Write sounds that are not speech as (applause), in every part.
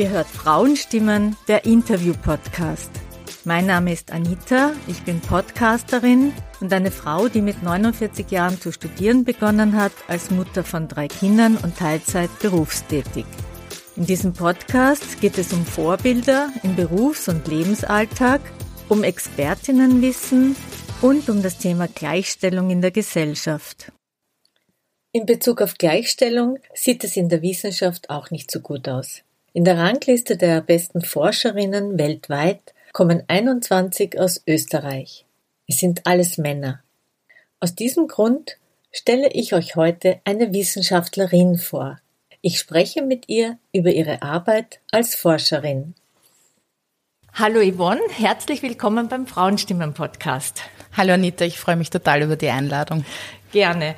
Ihr hört Frauenstimmen, der Interview-Podcast. Mein Name ist Anita, ich bin Podcasterin und eine Frau, die mit 49 Jahren zu studieren begonnen hat, als Mutter von drei Kindern und Teilzeit berufstätig. In diesem Podcast geht es um Vorbilder im Berufs- und Lebensalltag, um Expertinnenwissen und um das Thema Gleichstellung in der Gesellschaft. In Bezug auf Gleichstellung sieht es in der Wissenschaft auch nicht so gut aus. In der Rangliste der besten Forscherinnen weltweit kommen 21 aus Österreich. Es sind alles Männer. Aus diesem Grund stelle ich euch heute eine Wissenschaftlerin vor. Ich spreche mit ihr über ihre Arbeit als Forscherin. Hallo Yvonne, herzlich willkommen beim Frauenstimmen-Podcast. Hallo Anita, ich freue mich total über die Einladung. Gerne.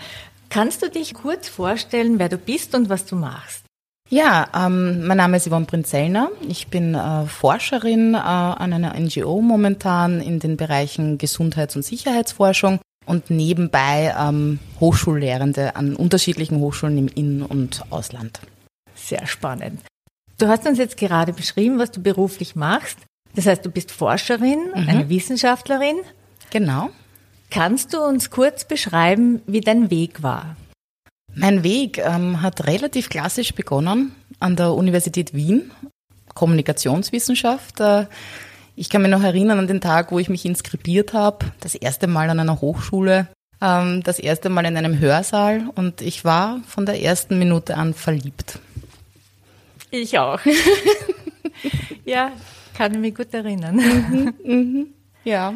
Kannst du dich kurz vorstellen, wer du bist und was du machst? Ja, ähm, mein Name ist Yvonne Prinzellner. Ich bin äh, Forscherin äh, an einer NGO momentan in den Bereichen Gesundheits- und Sicherheitsforschung und nebenbei ähm, Hochschullehrende an unterschiedlichen Hochschulen im In- und Ausland. Sehr spannend. Du hast uns jetzt gerade beschrieben, was du beruflich machst. Das heißt, du bist Forscherin, mhm. eine Wissenschaftlerin. Genau. Kannst du uns kurz beschreiben, wie dein Weg war? Mein Weg ähm, hat relativ klassisch begonnen an der Universität Wien, Kommunikationswissenschaft. Äh, ich kann mich noch erinnern an den Tag, wo ich mich inskribiert habe, das erste Mal an einer Hochschule, ähm, das erste Mal in einem Hörsaal und ich war von der ersten Minute an verliebt. Ich auch. (laughs) ja, kann ich mich gut erinnern. Mhm, mhm, ja.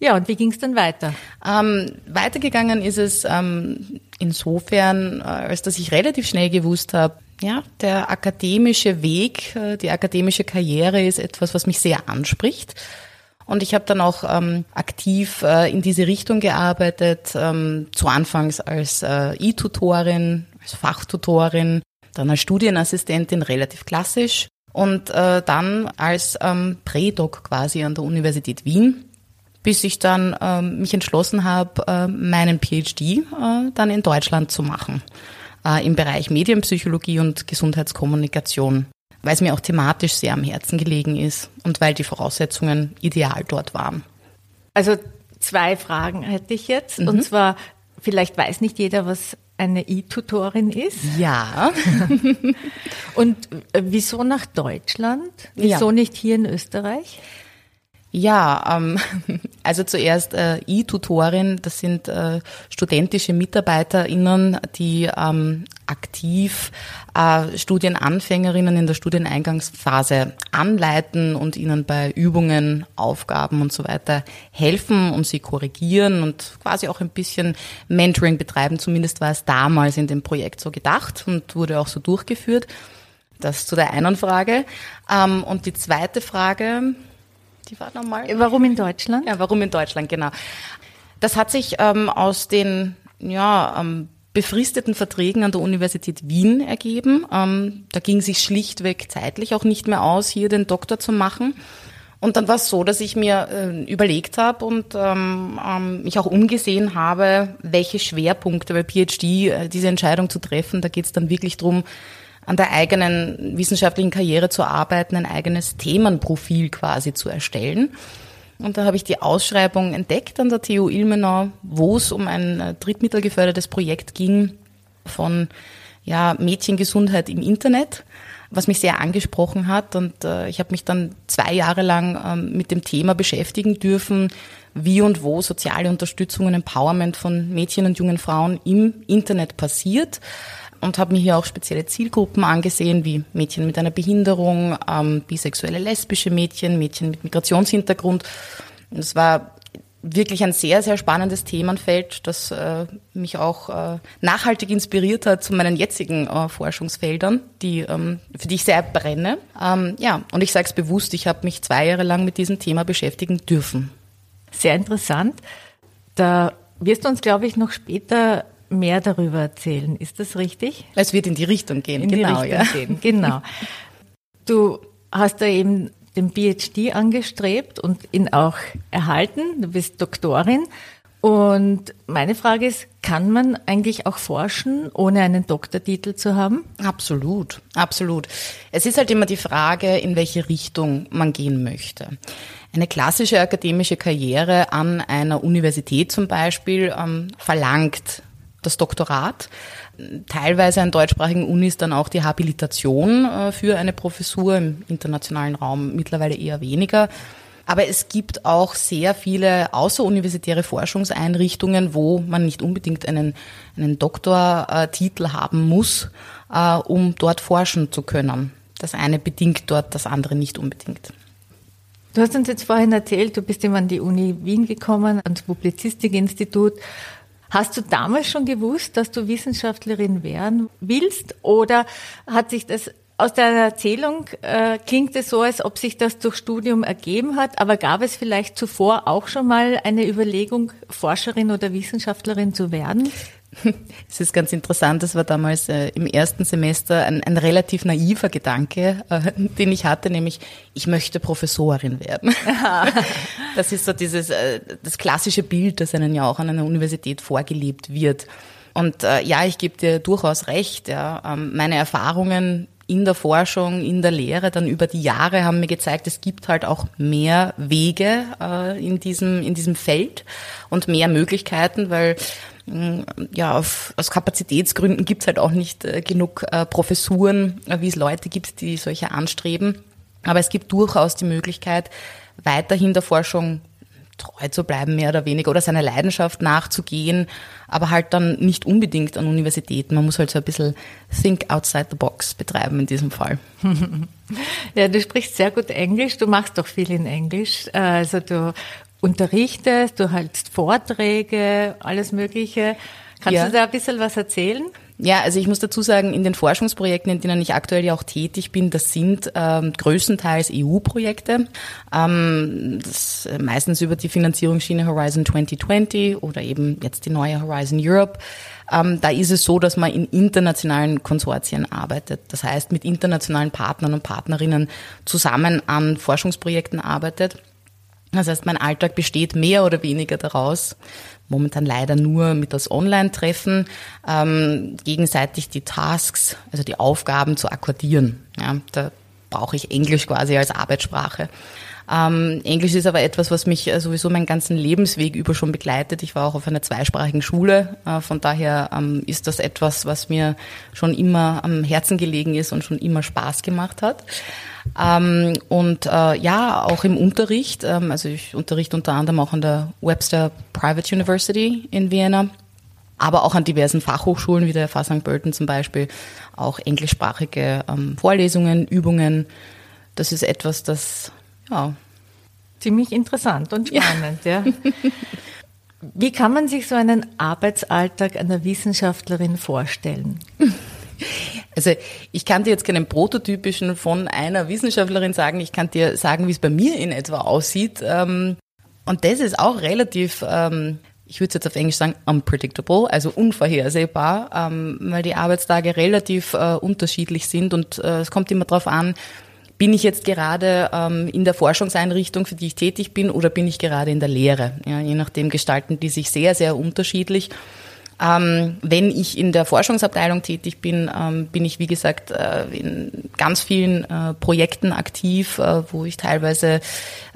Ja, und wie ging es dann weiter? Ähm, weitergegangen ist es ähm, insofern, äh, als dass ich relativ schnell gewusst habe, ja, der akademische Weg, äh, die akademische Karriere ist etwas, was mich sehr anspricht. Und ich habe dann auch ähm, aktiv äh, in diese Richtung gearbeitet, ähm, zu Anfangs als äh, E-Tutorin, als Fachtutorin, dann als Studienassistentin, relativ klassisch, und äh, dann als ähm, Prädoc quasi an der Universität Wien bis ich dann ähm, mich entschlossen habe, äh, meinen PhD äh, dann in Deutschland zu machen, äh, im Bereich Medienpsychologie und Gesundheitskommunikation, weil es mir auch thematisch sehr am Herzen gelegen ist und weil die Voraussetzungen ideal dort waren. Also zwei Fragen hätte ich jetzt. Mhm. Und zwar, vielleicht weiß nicht jeder, was eine E-Tutorin ist. Ja. (laughs) und äh, wieso nach Deutschland? Wieso ja. nicht hier in Österreich? Ja, ähm, (laughs) also zuerst äh, E-Tutorin, das sind äh, studentische MitarbeiterInnen, die ähm, aktiv äh, Studienanfängerinnen in der Studieneingangsphase anleiten und ihnen bei Übungen, Aufgaben und so weiter helfen und sie korrigieren und quasi auch ein bisschen Mentoring betreiben. Zumindest war es damals in dem Projekt so gedacht und wurde auch so durchgeführt. Das zu der einen Frage. Ähm, und die zweite Frage, die war nochmal. Warum in Deutschland? Ja, warum in Deutschland, genau. Das hat sich ähm, aus den ja, ähm, befristeten Verträgen an der Universität Wien ergeben. Ähm, da ging sich schlichtweg zeitlich auch nicht mehr aus, hier den Doktor zu machen. Und dann war es so, dass ich mir äh, überlegt habe und ähm, ähm, mich auch umgesehen habe, welche Schwerpunkte bei PhD äh, diese Entscheidung zu treffen. Da geht es dann wirklich drum an der eigenen wissenschaftlichen Karriere zu arbeiten, ein eigenes Themenprofil quasi zu erstellen. Und da habe ich die Ausschreibung entdeckt an der TU Ilmenau, wo es um ein äh, drittmittelgefördertes Projekt ging von ja, Mädchengesundheit im Internet, was mich sehr angesprochen hat. Und äh, ich habe mich dann zwei Jahre lang ähm, mit dem Thema beschäftigen dürfen, wie und wo soziale Unterstützung und Empowerment von Mädchen und jungen Frauen im Internet passiert und habe mir hier auch spezielle Zielgruppen angesehen, wie Mädchen mit einer Behinderung, ähm, bisexuelle lesbische Mädchen, Mädchen mit Migrationshintergrund. Und es war wirklich ein sehr, sehr spannendes Themenfeld, das äh, mich auch äh, nachhaltig inspiriert hat zu meinen jetzigen äh, Forschungsfeldern, die, ähm, für die ich sehr brenne. Ähm, ja, und ich sage es bewusst, ich habe mich zwei Jahre lang mit diesem Thema beschäftigen dürfen. Sehr interessant. Da wirst du uns, glaube ich, noch später mehr darüber erzählen. Ist das richtig? Es wird in die Richtung gehen, in genau. Die Richtung ja. gehen, genau. Du hast da eben den PhD angestrebt und ihn auch erhalten. Du bist Doktorin. Und meine Frage ist, kann man eigentlich auch forschen, ohne einen Doktortitel zu haben? Absolut, absolut. Es ist halt immer die Frage, in welche Richtung man gehen möchte. Eine klassische akademische Karriere an einer Universität zum Beispiel ähm, verlangt das Doktorat, teilweise an deutschsprachigen Unis dann auch die Habilitation äh, für eine Professur im internationalen Raum, mittlerweile eher weniger. Aber es gibt auch sehr viele außeruniversitäre Forschungseinrichtungen, wo man nicht unbedingt einen, einen Doktortitel haben muss, äh, um dort forschen zu können. Das eine bedingt dort, das andere nicht unbedingt. Du hast uns jetzt vorhin erzählt, du bist immer an die Uni Wien gekommen, ans Publizistikinstitut. Hast du damals schon gewusst, dass du Wissenschaftlerin werden willst oder hat sich das aus deiner Erzählung äh, klingt es so, als ob sich das durch Studium ergeben hat, aber gab es vielleicht zuvor auch schon mal eine Überlegung, Forscherin oder Wissenschaftlerin zu werden? (laughs) Es ist ganz interessant, das war damals äh, im ersten Semester ein, ein relativ naiver Gedanke, äh, den ich hatte, nämlich ich möchte Professorin werden. (laughs) das ist so dieses äh, das klassische Bild, das einem ja auch an einer Universität vorgelebt wird. Und äh, ja, ich gebe dir durchaus recht. Ja, ähm, meine Erfahrungen in der Forschung, in der Lehre, dann über die Jahre haben mir gezeigt, es gibt halt auch mehr Wege äh, in, diesem, in diesem Feld und mehr Möglichkeiten, weil mm, ja, auf, aus Kapazitätsgründen gibt es halt auch nicht äh, genug äh, Professuren, äh, wie es Leute gibt, die solche anstreben. Aber es gibt durchaus die Möglichkeit, weiterhin der Forschung treu zu bleiben, mehr oder weniger, oder seiner Leidenschaft nachzugehen, aber halt dann nicht unbedingt an Universitäten. Man muss halt so ein bisschen think outside the box betreiben in diesem Fall. (laughs) Ja, du sprichst sehr gut Englisch, du machst doch viel in Englisch. Also du unterrichtest, du hältst Vorträge, alles Mögliche. Kannst ja. du da ein bisschen was erzählen? Ja, also ich muss dazu sagen, in den Forschungsprojekten, in denen ich aktuell ja auch tätig bin, das sind ähm, größtenteils EU-Projekte, ähm, das, meistens über die Finanzierungsschiene Horizon 2020 oder eben jetzt die neue Horizon Europe. Ähm, da ist es so, dass man in internationalen Konsortien arbeitet. Das heißt, mit internationalen Partnern und Partnerinnen zusammen an Forschungsprojekten arbeitet. Das heißt, mein Alltag besteht mehr oder weniger daraus, momentan leider nur mit das Online-Treffen, ähm, gegenseitig die Tasks, also die Aufgaben zu akkordieren. Ja, da brauche ich Englisch quasi als Arbeitssprache. Ähm, Englisch ist aber etwas, was mich äh, sowieso meinen ganzen Lebensweg über schon begleitet. Ich war auch auf einer zweisprachigen Schule. Äh, von daher ähm, ist das etwas, was mir schon immer am Herzen gelegen ist und schon immer Spaß gemacht hat. Ähm, und äh, ja, auch im Unterricht, ähm, also ich unterrichte unter anderem auch an der Webster Private University in Vienna, aber auch an diversen Fachhochschulen wie der FH St. Pölten zum Beispiel, auch englischsprachige ähm, Vorlesungen, Übungen. Das ist etwas, das, ja. Ziemlich interessant und spannend, ja. ja. (laughs) Wie kann man sich so einen Arbeitsalltag einer Wissenschaftlerin vorstellen? (laughs) Also ich kann dir jetzt keinen prototypischen von einer Wissenschaftlerin sagen, ich kann dir sagen, wie es bei mir in etwa aussieht. Ähm, und das ist auch relativ, ähm, ich würde es jetzt auf Englisch sagen, unpredictable, also unvorhersehbar, ähm, weil die Arbeitstage relativ äh, unterschiedlich sind und äh, es kommt immer darauf an, bin ich jetzt gerade in der Forschungseinrichtung, für die ich tätig bin, oder bin ich gerade in der Lehre? Ja, je nachdem gestalten die sich sehr, sehr unterschiedlich. Ähm, wenn ich in der Forschungsabteilung tätig bin, ähm, bin ich, wie gesagt, äh, in ganz vielen äh, Projekten aktiv, äh, wo ich teilweise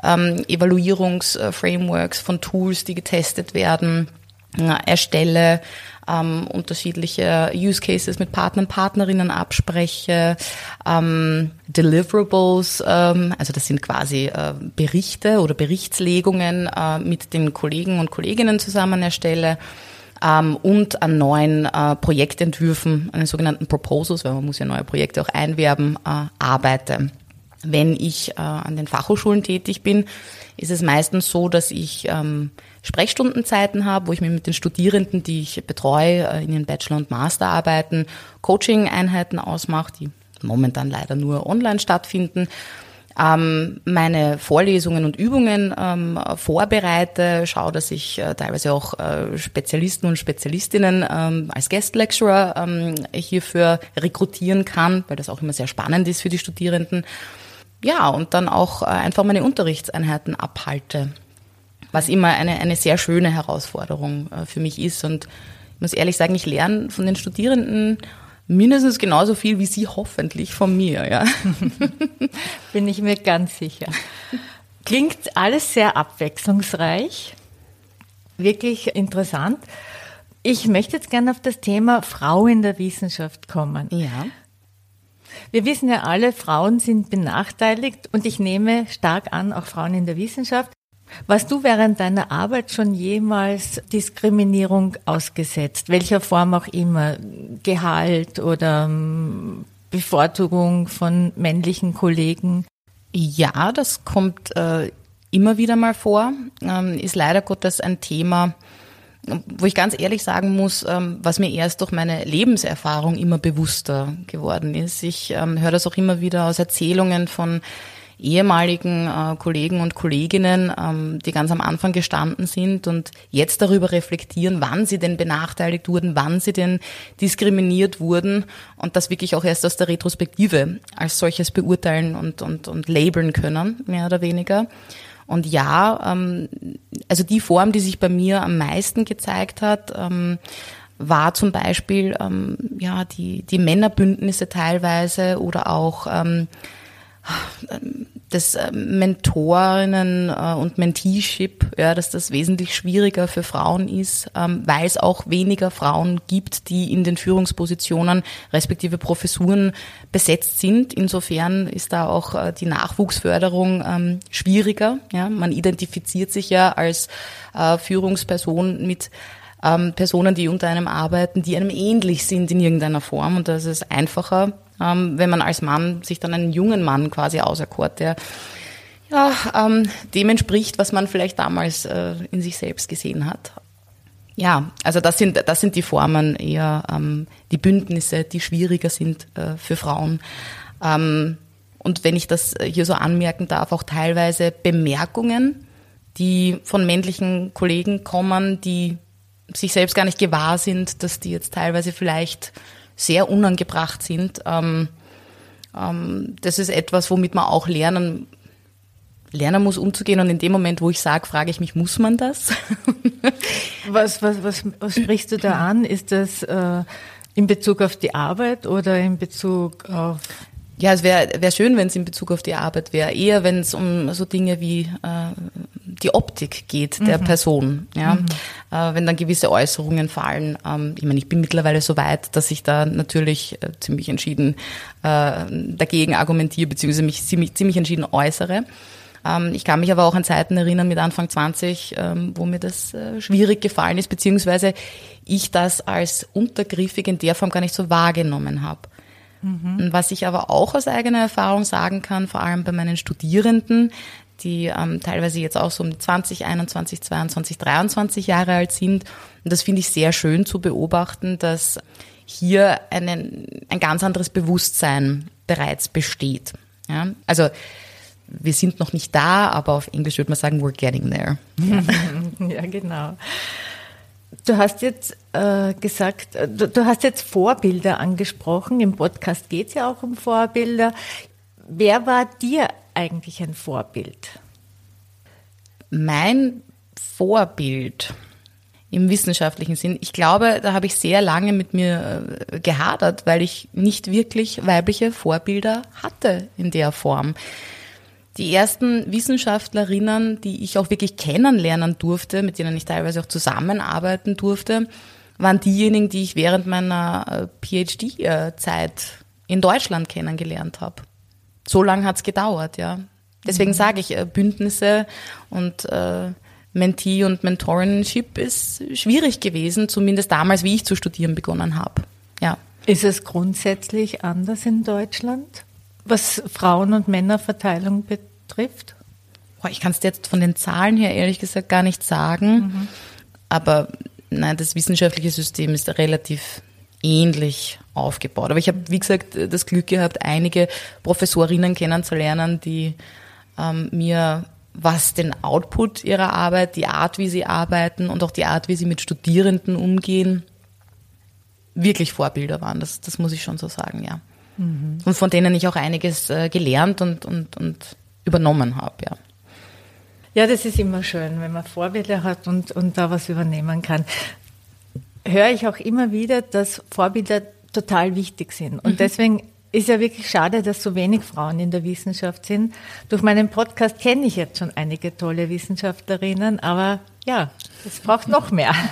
ähm, Evaluierungsframeworks von Tools, die getestet werden, äh, erstelle, ähm, unterschiedliche Use Cases mit Partnern, Partnerinnen abspreche, ähm, Deliverables, ähm, also das sind quasi äh, Berichte oder Berichtslegungen äh, mit den Kollegen und Kolleginnen zusammen erstelle ähm, und an neuen äh, Projektentwürfen, an den sogenannten Proposals, weil man muss ja neue Projekte auch einwerben, äh, arbeite. Wenn ich äh, an den Fachhochschulen tätig bin, ist es meistens so, dass ich ähm, Sprechstundenzeiten habe, wo ich mir mit den Studierenden, die ich betreue, äh, in den Bachelor- und Masterarbeiten, Coaching-Einheiten ausmache, die momentan leider nur online stattfinden ähm, meine Vorlesungen und Übungen ähm, vorbereite, schaue, dass ich äh, teilweise auch äh, Spezialisten und Spezialistinnen ähm, als Guest Lecturer ähm, hierfür rekrutieren kann, weil das auch immer sehr spannend ist für die Studierenden. Ja, und dann auch äh, einfach meine Unterrichtseinheiten abhalte. was immer eine, eine sehr schöne Herausforderung äh, für mich ist. Und ich muss ehrlich sagen, ich lerne von den Studierenden mindestens genauso viel wie Sie hoffentlich von mir, ja. (laughs) Bin ich mir ganz sicher. Klingt alles sehr abwechslungsreich, wirklich interessant. Ich möchte jetzt gerne auf das Thema Frau in der Wissenschaft kommen. Ja. Wir wissen ja alle, Frauen sind benachteiligt und ich nehme stark an, auch Frauen in der Wissenschaft. Warst du während deiner Arbeit schon jemals Diskriminierung ausgesetzt, welcher Form auch immer, Gehalt oder ähm, Bevorzugung von männlichen Kollegen? Ja, das kommt äh, immer wieder mal vor, ähm, ist leider Gottes ein Thema, wo ich ganz ehrlich sagen muss, ähm, was mir erst durch meine Lebenserfahrung immer bewusster geworden ist. Ich ähm, höre das auch immer wieder aus Erzählungen von ehemaligen äh, Kollegen und Kolleginnen, ähm, die ganz am Anfang gestanden sind und jetzt darüber reflektieren, wann sie denn benachteiligt wurden, wann sie denn diskriminiert wurden und das wirklich auch erst aus der Retrospektive als solches beurteilen und, und, und labeln können, mehr oder weniger. Und ja, ähm, also die Form, die sich bei mir am meisten gezeigt hat, ähm, war zum Beispiel ähm, ja die die Männerbündnisse teilweise oder auch ähm, das äh, Mentorinnen äh, und Menteeship, ja, dass das wesentlich schwieriger für Frauen ist, ähm, weil es auch weniger Frauen gibt, die in den Führungspositionen respektive Professuren besetzt sind. Insofern ist da auch äh, die Nachwuchsförderung ähm, schwieriger. Ja, man identifiziert sich ja als Führungsperson mit ähm, Personen, die unter einem arbeiten, die einem ähnlich sind in irgendeiner Form. Und das ist einfacher, ähm, wenn man als Mann sich dann einen jungen Mann quasi auserkort, der ja, ähm, dem entspricht, was man vielleicht damals äh, in sich selbst gesehen hat. Ja, also das sind, das sind die Formen eher, ähm, die Bündnisse, die schwieriger sind äh, für Frauen. Ähm, und wenn ich das hier so anmerken darf, auch teilweise Bemerkungen, die von männlichen Kollegen kommen, die sich selbst gar nicht gewahr sind, dass die jetzt teilweise vielleicht sehr unangebracht sind. Ähm, ähm, das ist etwas, womit man auch lernen lernen muss, umzugehen. Und in dem Moment, wo ich sage, frage ich mich, muss man das? (laughs) was, was, was, was sprichst du da an? Ist das äh, in Bezug auf die Arbeit oder in Bezug auf ja, es wäre wär schön, wenn es in Bezug auf die Arbeit wäre. Eher, wenn es um so Dinge wie äh, die Optik geht der mhm. Person. Ja? Mhm. Äh, wenn dann gewisse Äußerungen fallen. Ähm, ich meine, ich bin mittlerweile so weit, dass ich da natürlich äh, ziemlich entschieden äh, dagegen argumentiere, beziehungsweise mich ziemlich, ziemlich entschieden äußere. Ähm, ich kann mich aber auch an Zeiten erinnern mit Anfang 20, ähm, wo mir das äh, schwierig gefallen ist, beziehungsweise ich das als untergriffig in der Form gar nicht so wahrgenommen habe. Mhm. Was ich aber auch aus eigener Erfahrung sagen kann, vor allem bei meinen Studierenden, die ähm, teilweise jetzt auch so um 20, 21, 22, 23 Jahre alt sind. Und das finde ich sehr schön zu beobachten, dass hier einen, ein ganz anderes Bewusstsein bereits besteht. Ja? Also wir sind noch nicht da, aber auf Englisch würde man sagen, we're getting there. (laughs) Ja, genau. Du hast jetzt äh, gesagt, äh, du, du, hast jetzt Vorbilder angesprochen. Im Podcast geht es ja auch um Vorbilder. Wer war dir eigentlich ein Vorbild? Mein Vorbild im wissenschaftlichen Sinn. Ich glaube, da habe ich sehr lange mit mir äh, gehadert, weil ich nicht wirklich weibliche Vorbilder hatte in der Form. Die ersten Wissenschaftlerinnen, die ich auch wirklich kennenlernen durfte, mit denen ich teilweise auch zusammenarbeiten durfte, waren diejenigen, die ich während meiner äh, PhD-Zeit in Deutschland kennengelernt habe. So lange hat's gedauert, ja. Deswegen mhm. sage ich, äh, Bündnisse und äh, Mentee und Mentorenship ist schwierig gewesen, zumindest damals, wie ich zu studieren begonnen habe. Ja. Ist es grundsätzlich anders in Deutschland? was Frauen- und Männerverteilung betrifft? Ich kann es jetzt von den Zahlen her ehrlich gesagt gar nicht sagen, mhm. aber nein, das wissenschaftliche System ist relativ ähnlich aufgebaut. Aber ich habe, wie gesagt, das Glück gehabt, einige Professorinnen kennenzulernen, die ähm, mir was den Output ihrer Arbeit, die Art, wie sie arbeiten und auch die Art, wie sie mit Studierenden umgehen, wirklich Vorbilder waren. Das, das muss ich schon so sagen, ja. Mhm. Und von denen ich auch einiges äh, gelernt und, und, und übernommen habe, ja. Ja, das ist immer schön, wenn man Vorbilder hat und, und da was übernehmen kann. Höre ich auch immer wieder, dass Vorbilder total wichtig sind. Und mhm. deswegen ist ja wirklich schade, dass so wenig Frauen in der Wissenschaft sind. Durch meinen Podcast kenne ich jetzt schon einige tolle Wissenschaftlerinnen, aber ja, es braucht noch mehr. (laughs)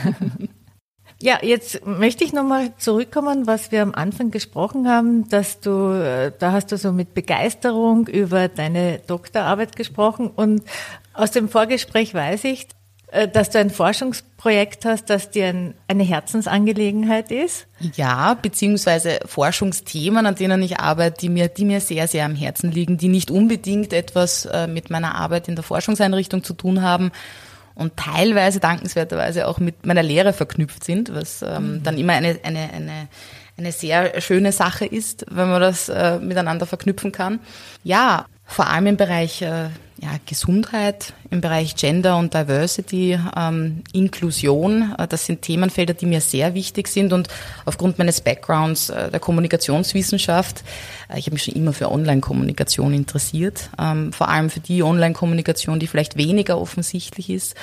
Ja, jetzt möchte ich nochmal zurückkommen, was wir am Anfang gesprochen haben, dass du, äh, da hast du so mit Begeisterung über deine Doktorarbeit gesprochen und aus dem Vorgespräch weiß ich, dass du ein Forschungsprojekt hast, das dir ein, eine Herzensangelegenheit ist. Ja, beziehungsweise Forschungsthemen, an denen ich arbeite, die mir, die mir sehr, sehr am Herzen liegen, die nicht unbedingt etwas äh, mit meiner Arbeit in der Forschungseinrichtung zu tun haben, und teilweise dankenswerterweise auch mit meiner Lehre verknüpft sind, was ähm, mhm. dann immer eine, eine, eine, eine sehr schöne Sache ist, wenn man das äh, miteinander verknüpfen kann. Ja, vor allem im Bereich äh, ja, Gesundheit, im Bereich Gender und Diversity, ähm, Inklusion. Äh, das sind Themenfelder, die mir sehr wichtig sind und aufgrund meines Backgrounds äh, der Kommunikationswissenschaft, äh, ich habe mich schon immer für Online-Kommunikation interessiert, ähm, vor allem für die Online-Kommunikation, die vielleicht weniger offensichtlich ist.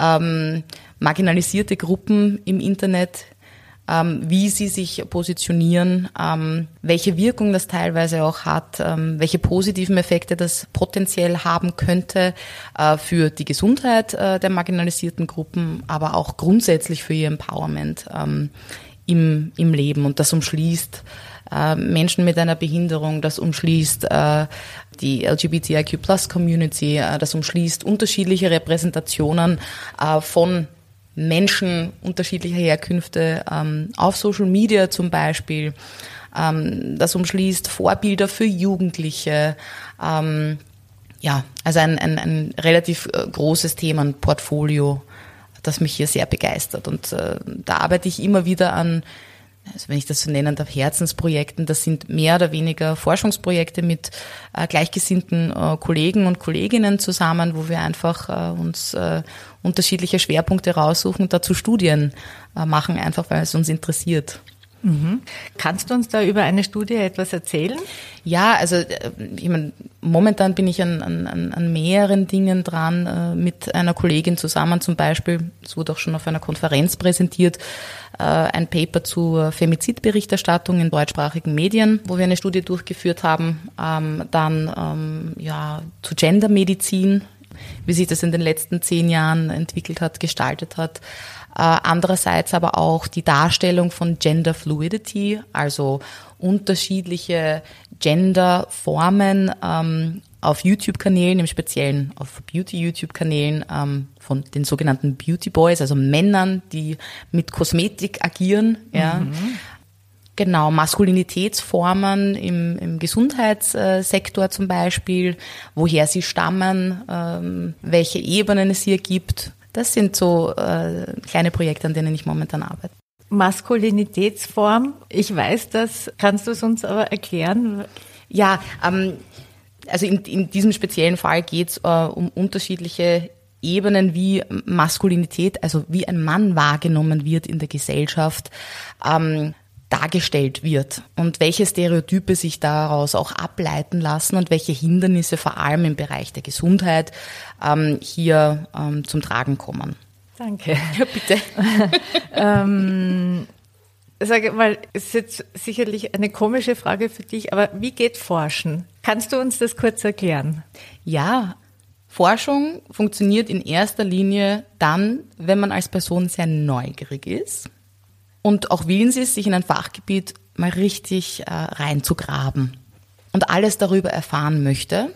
Ähm, marginalisierte Gruppen im Internet wie sie sich positionieren, ähm, welche Wirkung das teilweise auch hat, ähm, welche positiven Effekte das potenziell haben könnte äh, für die Gesundheit äh, der marginalisierten Gruppen, aber auch grundsätzlich für ihr Empowerment ähm, im, im Leben. Und das umschließt äh, Menschen mit einer Behinderung, das umschließt äh, die LGBTIQ Plus Community, äh, das umschließt unterschiedliche Repräsentationen äh, von Menschen unterschiedlicher Herkünfte ähm, auf Social Media zum Beispiel. Ähm, das umschließt Vorbilder für Jugendliche. Ähm, ja, also ein, ein, ein relativ äh, großes Themenportfolio, das mich hier sehr begeistert. Und äh, da arbeite ich immer wieder an also wenn ich das so nennen darf, Herzensprojekten. Das sind mehr oder weniger Forschungsprojekte mit äh, gleichgesinnten äh, Kollegen und Kolleginnen zusammen, wo wir einfach äh, uns äh, unterschiedliche Schwerpunkte raussuchen und dazu Studien äh, machen, einfach weil es uns interessiert. Mhm. Kannst du uns da über eine Studie etwas erzählen? Ja, also äh, ich meine, momentan bin ich an, an, an mehreren Dingen dran, äh, mit einer Kollegin zusammen zum Beispiel, es wurde auch schon auf einer Konferenz präsentiert, äh, ein Paper zur Femizidberichterstattung in deutschsprachigen Medien, wo wir eine Studie durchgeführt haben, ähm, dann ähm, ja, zu Gendermedizin, wie sich das in den letzten zehn Jahren entwickelt hat, gestaltet hat. Äh, andererseits aber auch die Darstellung von Gender Fluidity, also unterschiedliche Genderformen ähm, auf YouTube-Kanälen, im Speziellen auf Beauty-YouTube-Kanälen ähm, von den sogenannten Beauty Boys, also Männern, die mit Kosmetik agieren. Ja. Mhm. Genau, Maskulinitätsformen im, im Gesundheitssektor zum Beispiel, woher sie stammen, ähm, welche Ebenen es hier gibt. Das sind so äh, kleine Projekte, an denen ich momentan arbeite. Maskulinitätsform, ich weiß das, kannst du es uns aber erklären? Ja, ähm, also in, in diesem speziellen Fall geht es äh, um unterschiedliche Ebenen, wie Maskulinität, also wie ein Mann wahrgenommen wird in der Gesellschaft. Ähm, dargestellt wird und welche Stereotype sich daraus auch ableiten lassen und welche Hindernisse vor allem im Bereich der Gesundheit ähm, hier ähm, zum Tragen kommen. Danke. (laughs) Ja, bitte. (laughs) ähm, sage mal, es ist jetzt sicherlich eine komische Frage für dich, aber wie geht Forschen? Kannst du uns das kurz erklären? Ja, Forschung funktioniert in erster Linie dann, wenn man als Person sehr neugierig ist und auch willens ist, sich in ein Fachgebiet mal richtig äh, reinzugraben und alles darüber erfahren möchte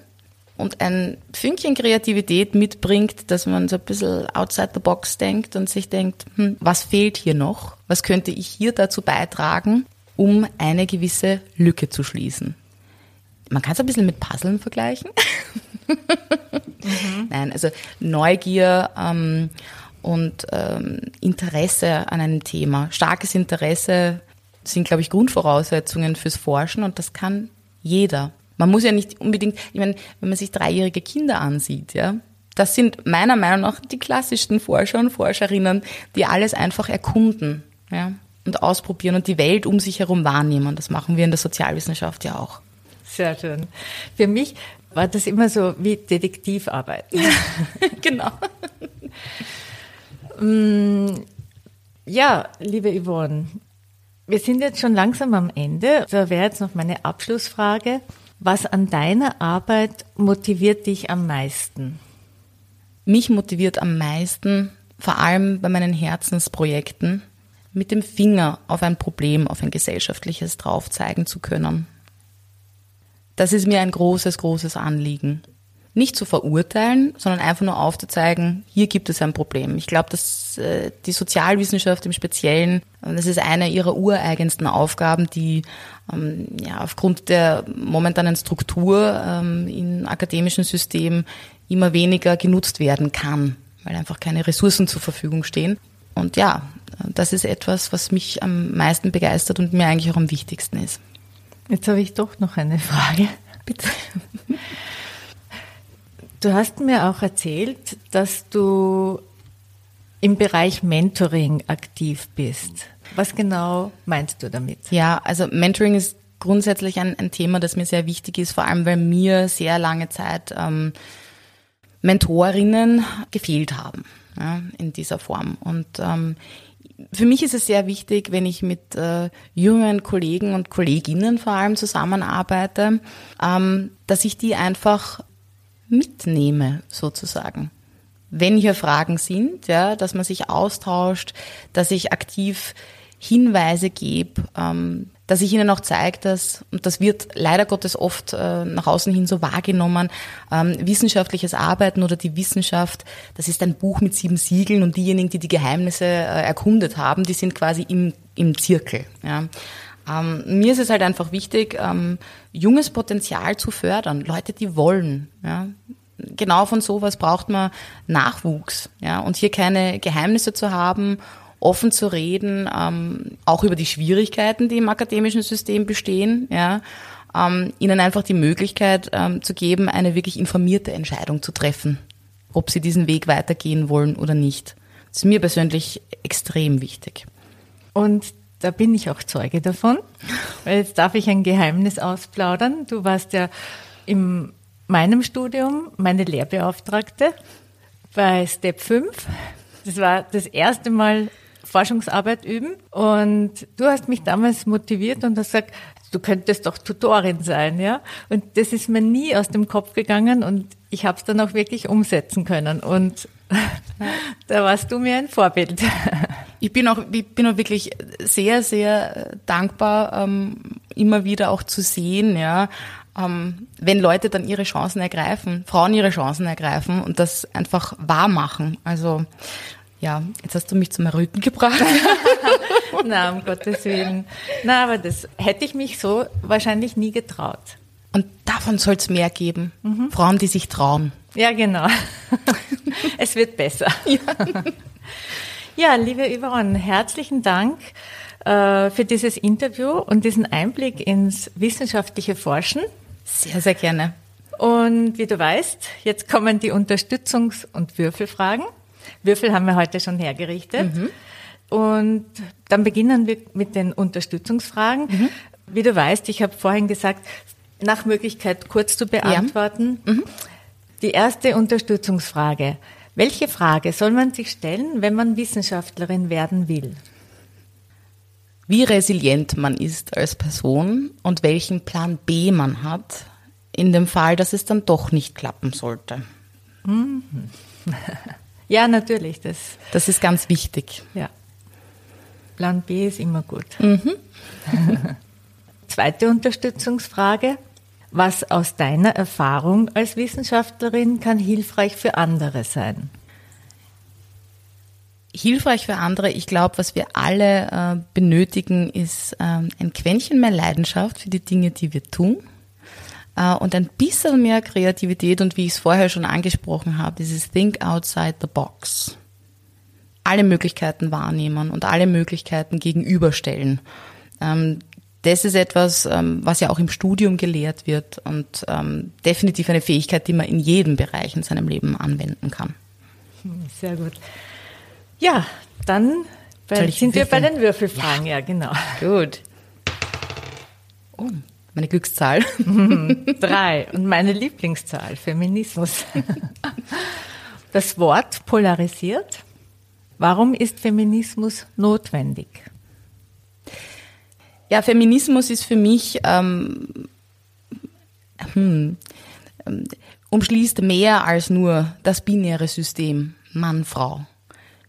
und ein Fünkchen Kreativität mitbringt, dass man so ein bisschen outside the box denkt und sich denkt, hm, was fehlt hier noch? Was könnte ich hier dazu beitragen, um eine gewisse Lücke zu schließen? Man kann es ein bisschen mit Puzzeln vergleichen. (laughs) mhm. Nein, also Neugier ähm, und ähm, Interesse an einem Thema. Starkes Interesse sind, glaube ich, Grundvoraussetzungen fürs Forschen und das kann jeder. Man muss ja nicht unbedingt, ich meine, wenn man sich dreijährige Kinder ansieht, ja, das sind meiner Meinung nach die klassischsten Forscher und Forscherinnen, die alles einfach erkunden, ja, und ausprobieren und die Welt um sich herum wahrnehmen. Das machen wir in der Sozialwissenschaft ja auch. Sehr schön. Für mich war das immer so wie Detektivarbeit. (laughs) genau. (laughs) Mm, ja, liebe Yvonne, wir sind jetzt schon langsam am Ende. Da wäre jetzt noch meine Abschlussfrage. Was an deiner Arbeit motiviert dich am meisten? Mich motiviert am meisten, vor allem bei meinen Herzensprojekten, mit dem Finger auf ein Problem, auf ein gesellschaftliches drauf zeigen zu können. Das ist mir ein großes, großes Anliegen. Nicht zu verurteilen, sondern einfach nur aufzuzeigen, hier gibt es ein Problem. Ich glaube, dass äh, die Sozialwissenschaft im Speziellen, das ist eine ihrer ureigensten Aufgaben, die ähm, ja, aufgrund der momentanen Struktur ähm, im akademischen System immer weniger genutzt werden kann, weil einfach keine Ressourcen zur Verfügung stehen. Und ja, das ist etwas, was mich am meisten begeistert und mir eigentlich auch am wichtigsten ist. Jetzt habe ich doch noch eine Frage. Bitte. Du hast mir auch erzählt, dass du im Bereich Mentoring aktiv bist. Was genau meinst du damit? Ja, also Mentoring ist grundsätzlich ein, ein Thema, das mir sehr wichtig ist, vor allem weil mir sehr lange Zeit ähm, Mentorinnen gefehlt haben ja, in dieser Form. Und ähm, für mich ist es sehr wichtig, wenn ich mit äh, jungen Kollegen und Kolleginnen vor allem zusammenarbeite, ähm, dass ich die einfach mitnehme, sozusagen. Wenn hier Fragen sind, ja, dass man sich austauscht, dass ich aktiv Hinweise gebe, ähm, dass ich ihnen auch zeige, dass, und das wird leider Gottes oft äh, nach außen hin so wahrgenommen, ähm, wissenschaftliches Arbeiten oder die Wissenschaft, das ist ein Buch mit sieben Siegeln und diejenigen, die die Geheimnisse äh, erkundet haben, die sind quasi im, im Zirkel. Ja. Ähm, mir ist es halt einfach wichtig, ähm, junges Potenzial zu fördern, Leute, die wollen. Ja. Genau von sowas braucht man Nachwuchs. Ja. Und hier keine Geheimnisse zu haben offen zu reden, ähm, auch über die Schwierigkeiten, die im akademischen System bestehen, ja, ähm, ihnen einfach die Möglichkeit ähm, zu geben, eine wirklich informierte Entscheidung zu treffen, ob sie diesen Weg weitergehen wollen oder nicht. Das ist mir persönlich extrem wichtig. Und da bin ich auch Zeuge davon, jetzt darf ich ein Geheimnis ausplaudern. Du warst ja in meinem Studium meine Lehrbeauftragte bei Step 5. Das war das erste Mal Forschungsarbeit üben. Und du hast mich damals motiviert und hast gesagt, du könntest doch Tutorin sein, ja. Und das ist mir nie aus dem Kopf gegangen und ich habe es dann auch wirklich umsetzen können. Und (laughs) da warst du mir ein Vorbild. Ich bin auch, ich bin auch wirklich sehr, sehr dankbar, ähm, immer wieder auch zu sehen, ja, ähm, wenn Leute dann ihre Chancen ergreifen, Frauen ihre Chancen ergreifen und das einfach wahr machen. Also ja, jetzt hast du mich zum Erröten gebracht. (laughs) Na, um Gottes Willen. Na, aber das hätte ich mich so wahrscheinlich nie getraut. Und davon soll es mehr geben. Mhm. Frauen, die sich trauen. Ja, genau. (laughs) es wird besser. Ja, (laughs) ja liebe Yvonne, herzlichen Dank äh, für dieses Interview und diesen Einblick ins wissenschaftliche Forschen. Sehr, sehr gerne. Und wie du weißt, jetzt kommen die Unterstützungs- und Würfelfragen. Würfel haben wir heute schon hergerichtet. Mhm. Und dann beginnen wir mit den Unterstützungsfragen. Mhm. Wie du weißt, ich habe vorhin gesagt, nach Möglichkeit kurz zu beantworten. Ja. Mhm. Die erste Unterstützungsfrage. Welche Frage soll man sich stellen, wenn man Wissenschaftlerin werden will? Wie resilient man ist als Person und welchen Plan B man hat, in dem Fall, dass es dann doch nicht klappen sollte. Mhm. (laughs) Ja, natürlich. Das, das ist ganz wichtig. Ja. Plan B ist immer gut. Mhm. (laughs) Zweite Unterstützungsfrage. Was aus deiner Erfahrung als Wissenschaftlerin kann hilfreich für andere sein? Hilfreich für andere, ich glaube, was wir alle äh, benötigen, ist ähm, ein Quäntchen mehr Leidenschaft für die Dinge, die wir tun äh, und ein bisschen mehr Kreativität und wie ich es vorher schon angesprochen habe, dieses Think outside the box. Alle Möglichkeiten wahrnehmen und alle Möglichkeiten gegenüberstellen. Ähm, das ist etwas, ähm, was ja auch im Studium gelehrt wird und ähm, definitiv eine Fähigkeit, die man in jedem Bereich in seinem Leben anwenden kann. Sehr gut. Ja, dann bei, sind wir bei den Würfelfragen, ja, ja genau. Gut. Oh, Meine Glückszahl. (laughs) Drei. Und meine Lieblingszahl, Feminismus. (laughs) Das Wort polarisiert. Warum ist Feminismus notwendig? Ja, Feminismus ist für mich ähm, hm, ähm, umschließt mehr als nur das binäre System Mann-Frau.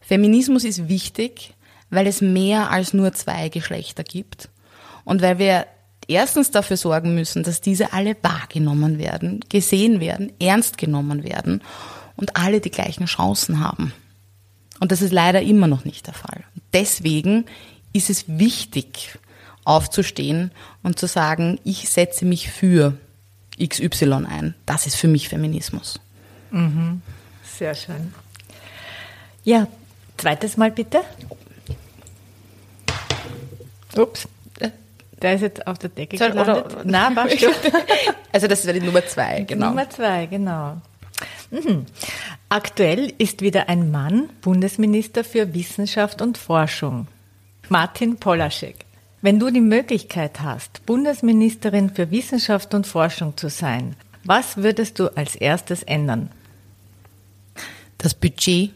Feminismus ist wichtig, weil es mehr als nur zwei Geschlechter gibt und weil wir erstens dafür sorgen müssen, dass diese alle wahrgenommen werden, gesehen werden, ernst genommen werden und alle die gleichen Chancen haben. Und das ist leider immer noch nicht der Fall. Deswegen ist es wichtig, aufzustehen und zu sagen, ich setze mich für XY ein. Das ist für mich Feminismus. Mhm. Sehr schön. Ja, zweites Mal bitte. Ups. Der ist jetzt auf der Decke Soll, gelandet. Oder, Na, (laughs) schon. (laughs) Also das wäre die Nummer zwei, genau. Nummer zwei, genau. Mhm. Aktuell ist wieder ein Mann Bundesminister für Wissenschaft und Forschung. Martin Polaschek. Wenn du die Möglichkeit hast, Bundesministerin für Wissenschaft und Forschung zu sein, was würdest du als erstes ändern? Das Budget.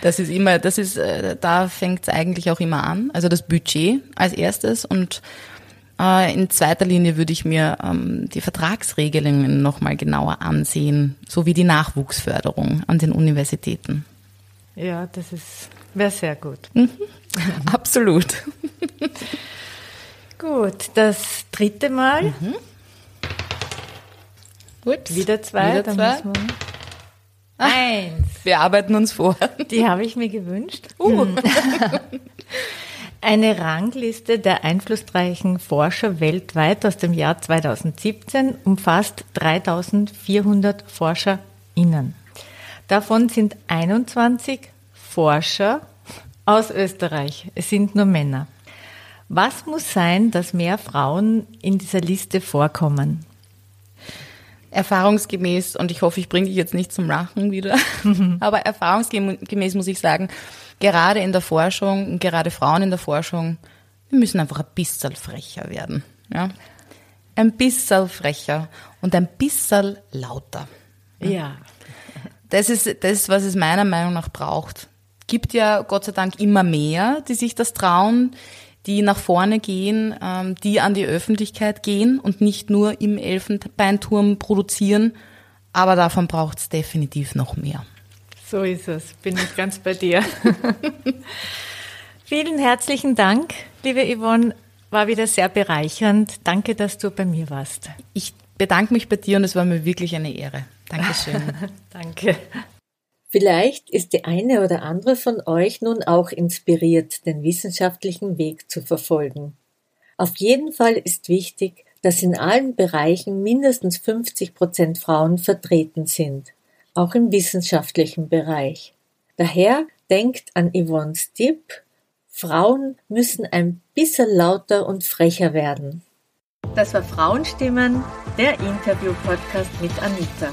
das ist immer, das ist, äh, da fängt es eigentlich auch immer an. Also das Budget als erstes und äh, in zweiter Linie würde ich mir ähm, die Vertragsregelungen nochmal genauer ansehen, sowie die Nachwuchsförderung an den Universitäten. Ja, das ist wäre sehr gut. Mhm. (laughs) Absolut. (laughs) gut, das dritte Mal. Mhm. Gut. Wieder zwei. Wieder zwei. Ah, Eins. Wir arbeiten uns vor. (laughs) Die habe ich mir gewünscht. Uh. Eine Rangliste der einflussreichen Forscher weltweit aus dem Jahr 2017 umfasst 3400 ForscherInnen. Davon sind 21 Forscher aus Österreich. Es sind nur Männer. Was muss sein, dass mehr Frauen in dieser Liste vorkommen? Erfahrungsgemäß, und ich hoffe, ich bringe dich jetzt nicht zum Lachen wieder, (laughs) aber erfahrungsgemäß muss ich sagen, gerade in der Forschung, gerade Frauen in der Forschung, wir müssen einfach ein bisschen frecher werden. Ja? Ein bisschen frecher und ein bisschen lauter. Ja. Das ist das, was es meiner Meinung nach braucht gibt ja Gott sei Dank immer mehr, die sich das trauen, die nach vorne gehen, ähm, die an die Öffentlichkeit gehen und nicht nur im Elfenbeinturm produzieren. Aber davon braucht es definitiv noch mehr. So ist es, bin ich ganz bei dir. (laughs) Vielen herzlichen Dank, liebe Yvonne. War wieder sehr bereichernd. Danke, dass du bei mir warst. Ich bedanke mich bei dir und es war mir wirklich eine Ehre. Dankeschön. (laughs) Danke. Vielleicht ist die eine oder andere von euch nun auch inspiriert, den wissenschaftlichen Weg zu verfolgen. Auf jeden Fall ist wichtig, dass in allen Bereichen mindestens 50 Prozent Frauen vertreten sind, auch im wissenschaftlichen Bereich. Daher denkt an Yvonne's Tipp, Frauen müssen ein bisschen lauter und frecher werden. Das war Frauenstimmen, der Interview-Podcast mit Anita